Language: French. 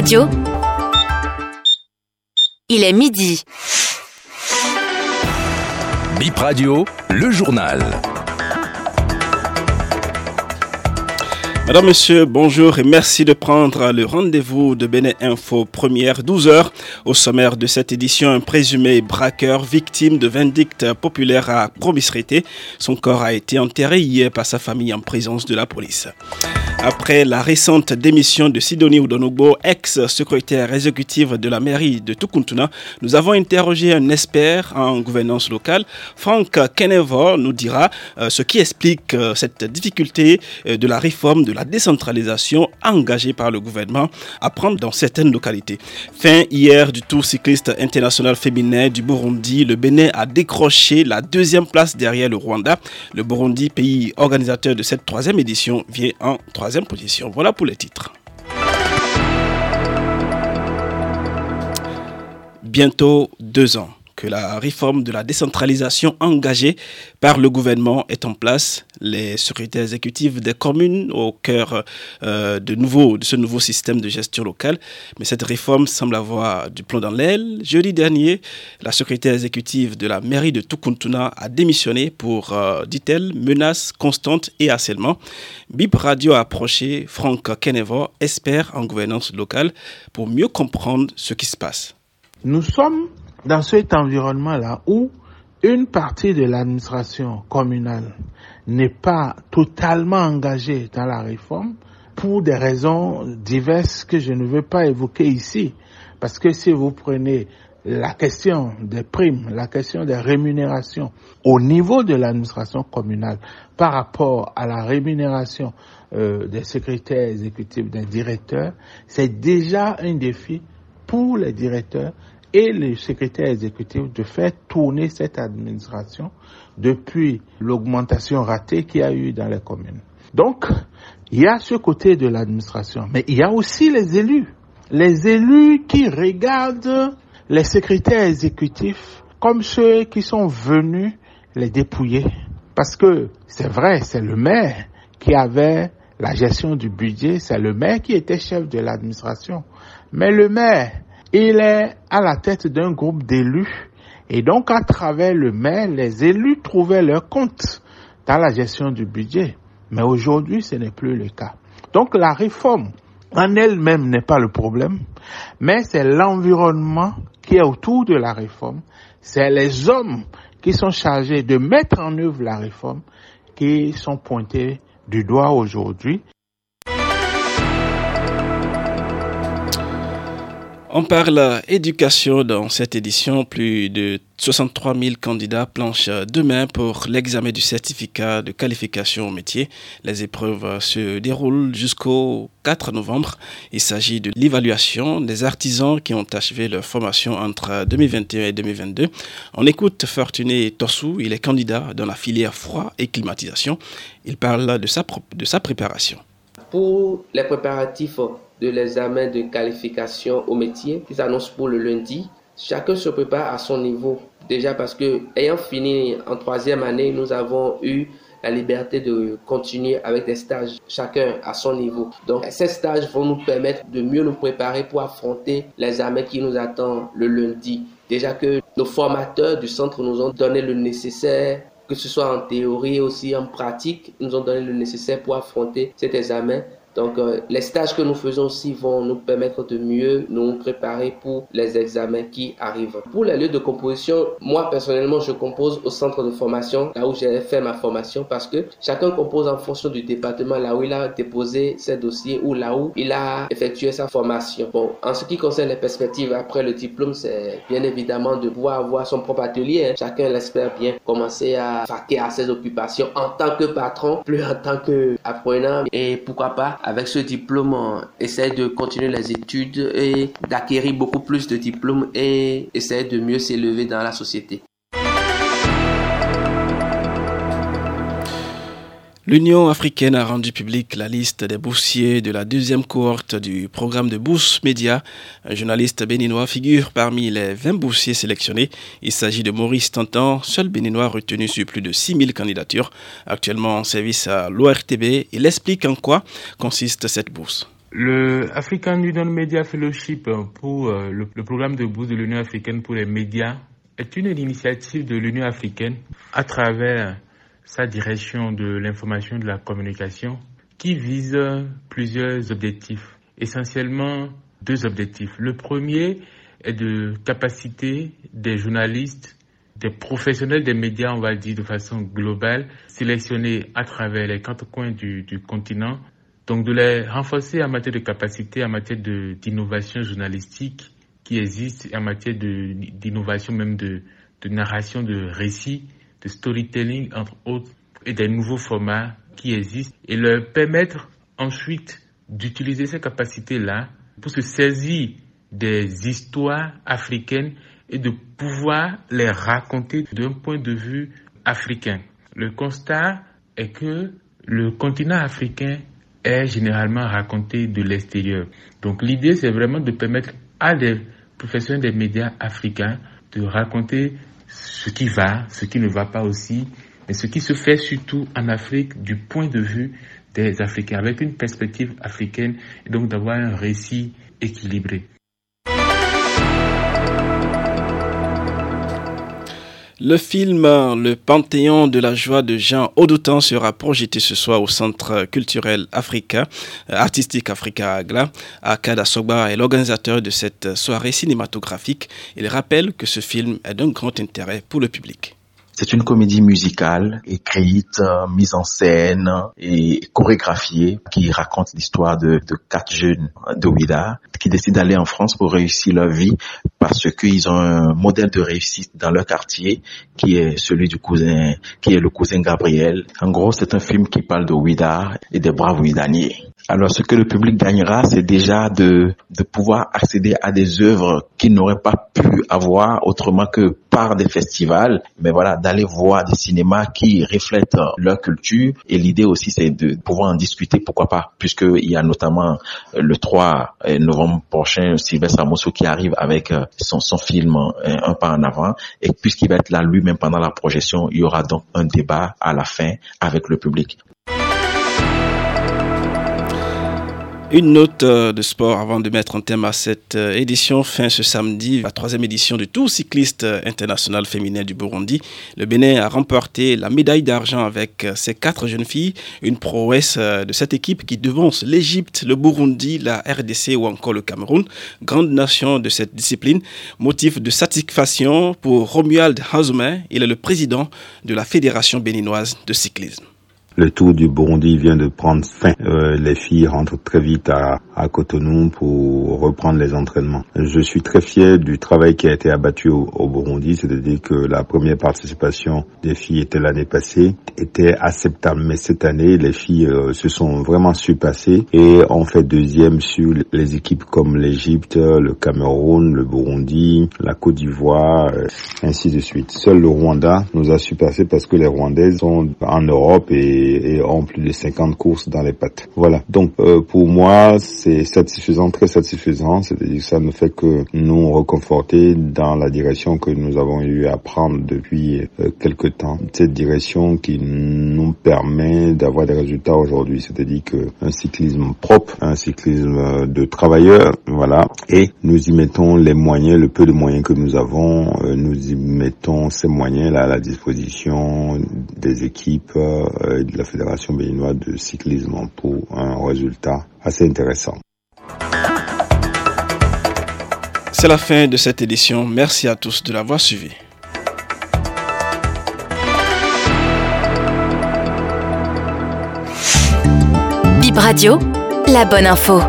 Radio. Il est midi. Bip Radio, le journal. Madame, Monsieur, bonjour et merci de prendre le rendez-vous de Bénin Info première 12 heures. Au sommaire de cette édition, un présumé braqueur victime de vindicte populaire à Promisrité. Son corps a été enterré hier par sa famille en présence de la police. Après la récente démission de Sidonie Oudonogbo, ex-secrétaire exécutive de la mairie de Tukuntuna, nous avons interrogé un expert en gouvernance locale. Franck Kenevor nous dira euh, ce qui explique euh, cette difficulté euh, de la réforme de la décentralisation engagée par le gouvernement à prendre dans certaines localités. Fin hier du Tour cycliste international féminin du Burundi, le Bénin a décroché la deuxième place derrière le Rwanda. Le Burundi, pays organisateur de cette troisième édition, vient en troisième position. Voilà pour les titres. Bientôt deux ans que la réforme de la décentralisation engagée par le gouvernement est en place. Les secrétaires exécutifs des communes au cœur euh, de, nouveau, de ce nouveau système de gestion locale. Mais cette réforme semble avoir du plomb dans l'aile. Jeudi dernier, la secrétaire exécutive de la mairie de Tukuntuna a démissionné pour, euh, dit-elle, menaces constantes et harcèlement. BIP Radio a approché Franck Kenevo, expert en gouvernance locale, pour mieux comprendre ce qui se passe. Nous sommes dans cet environnement-là où une partie de l'administration communale n'est pas totalement engagée dans la réforme pour des raisons diverses que je ne veux pas évoquer ici. Parce que si vous prenez la question des primes, la question des rémunérations au niveau de l'administration communale par rapport à la rémunération euh, des secrétaires exécutifs, des directeurs, c'est déjà un défi pour les directeurs et les secrétaires exécutifs de faire tourner cette administration depuis l'augmentation ratée qu'il y a eu dans les communes. Donc, il y a ce côté de l'administration, mais il y a aussi les élus. Les élus qui regardent les secrétaires exécutifs comme ceux qui sont venus les dépouiller. Parce que c'est vrai, c'est le maire qui avait la gestion du budget, c'est le maire qui était chef de l'administration. Mais le maire il est à la tête d'un groupe d'élus et donc à travers le maire, les élus trouvaient leur compte dans la gestion du budget. Mais aujourd'hui, ce n'est plus le cas. Donc la réforme en elle-même n'est pas le problème, mais c'est l'environnement qui est autour de la réforme, c'est les hommes qui sont chargés de mettre en œuvre la réforme qui sont pointés du doigt aujourd'hui. On parle éducation dans cette édition. Plus de 63 000 candidats planchent demain pour l'examen du certificat de qualification au métier. Les épreuves se déroulent jusqu'au 4 novembre. Il s'agit de l'évaluation des artisans qui ont achevé leur formation entre 2021 et 2022. On écoute Fortuné Torsou. Il est candidat dans la filière froid et climatisation. Il parle de sa, de sa préparation. Pour les préparatifs de l'examen de qualification au métier qui s'annonce pour le lundi. Chacun se prépare à son niveau. Déjà parce que, ayant fini en troisième année, nous avons eu la liberté de continuer avec des stages, chacun à son niveau. Donc, ces stages vont nous permettre de mieux nous préparer pour affronter l'examen qui nous attend le lundi. Déjà que nos formateurs du centre nous ont donné le nécessaire, que ce soit en théorie aussi en pratique, nous ont donné le nécessaire pour affronter cet examen. Donc, euh, les stages que nous faisons aussi vont nous permettre de mieux nous préparer pour les examens qui arrivent. Pour les lieux de composition, moi personnellement, je compose au centre de formation, là où j'ai fait ma formation, parce que chacun compose en fonction du département, là où il a déposé ses dossiers ou là où il a effectué sa formation. Bon, en ce qui concerne les perspectives après le diplôme, c'est bien évidemment de pouvoir avoir son propre atelier. Hein. Chacun l'espère bien commencer à vaquer à ses occupations en tant que patron, plus en tant qu'apprenant et pourquoi pas avec ce diplôme, essayer de continuer les études et d'acquérir beaucoup plus de diplômes et essayer de mieux s'élever dans la société. L'Union africaine a rendu publique la liste des boursiers de la deuxième cohorte du programme de bourse média. Un journaliste béninois figure parmi les 20 boursiers sélectionnés. Il s'agit de Maurice Tantan, seul béninois retenu sur plus de 6000 candidatures. Actuellement en service à l'ORTB, il explique en quoi consiste cette bourse. Le African Union Media Fellowship pour euh, le, programme de bourse de l'Union africaine pour les médias est une initiative de l'Union africaine à travers sa direction de l'information et de la communication qui vise plusieurs objectifs, essentiellement deux objectifs. Le premier est de capaciter des journalistes, des professionnels des médias, on va dire de façon globale, sélectionnés à travers les quatre coins du, continent, donc de les renforcer en matière de capacité, en matière d'innovation journalistique qui existe, en matière d'innovation même de, de narration, de récits, de storytelling, entre autres, et des nouveaux formats qui existent, et leur permettre ensuite d'utiliser ces capacités-là pour se saisir des histoires africaines et de pouvoir les raconter d'un point de vue africain. Le constat est que le continent africain est généralement raconté de l'extérieur. Donc l'idée, c'est vraiment de permettre à des professionnels des médias africains de raconter ce qui va, ce qui ne va pas aussi, mais ce qui se fait surtout en Afrique du point de vue des Africains, avec une perspective africaine, et donc d'avoir un récit équilibré. Le film Le Panthéon de la joie de Jean Audoutan sera projeté ce soir au Centre culturel africain, euh, artistique Africa Agla. Akada Sogba est l'organisateur de cette soirée cinématographique. Il rappelle que ce film est d'un grand intérêt pour le public. C'est une comédie musicale écrite, euh, mise en scène et chorégraphiée qui raconte l'histoire de, quatre jeunes de qui décident d'aller en France pour réussir leur vie parce qu'ils ont un modèle de réussite dans leur quartier qui est celui du cousin, qui est le cousin Gabriel. En gros, c'est un film qui parle de Ouida et des braves Ouidaniers. Alors, ce que le public gagnera, c'est déjà de, de pouvoir accéder à des œuvres qu'ils n'auraient pas pu avoir autrement que par des festivals. Mais voilà, d'aller voir des cinémas qui reflètent leur culture. Et l'idée aussi, c'est de pouvoir en discuter, pourquoi pas, puisqu'il y a notamment le 3 euh, novembre prochain, Sylvestre Amosso qui arrive avec euh, son, film Un pas en avant. Et puisqu'il va être là lui-même pendant la projection, il y aura donc un débat à la fin avec le public. Une note euh, de sport avant de mettre un thème à cette euh, édition. Fin ce samedi, la troisième édition du Tour cycliste euh, international féminin du Burundi. Le Bénin a remporté la médaille d'argent avec ses quatre jeunes filles. Une prouesse de cette équipe qui devance l'Égypte, le Burundi, la RDC ou encore le Cameroun. Grande nation de cette discipline. Motif de satisfaction pour Romuald Hazoumen. Il est le président de la Fédération béninoise de cyclisme. Le tour du Burundi vient de prendre fin. Euh, les filles rentrent très vite à, à, Cotonou pour reprendre les entraînements. Je suis très fier du travail qui a été abattu au, Burundi, c'est-à-dire que la première participation des filles était l'année passée, était acceptable, mais cette année, les filles euh, se sont vraiment surpassées et ont fait deuxième sur les équipes comme l'Égypte, le Cameroun, le Burundi, la Côte d'Ivoire, euh, ainsi de suite. Seul le Rwanda nous a surpassé parce que les Rwandaises sont en Europe et et, ont plus de 50 courses dans les pattes. Voilà. Donc euh, pour moi, c'est satisfaisant, très satisfaisant. C'est-à-dire que ça ne fait que nous reconforter dans la direction que nous avons eu à prendre depuis euh, quelques temps. Cette direction qui nous permet d'avoir des résultats aujourd'hui. C'est-à-dire que un cyclisme propre, un cyclisme de travailleurs, voilà. Et nous y mettons les moyens, le peu de moyens que nous avons, euh, nous y mettons ces moyens là à la disposition des équipes euh, de la Fédération béninoise de cyclisme pour un résultat assez intéressant. C'est la fin de cette édition. Merci à tous de l'avoir suivi. Bip Radio, la bonne info.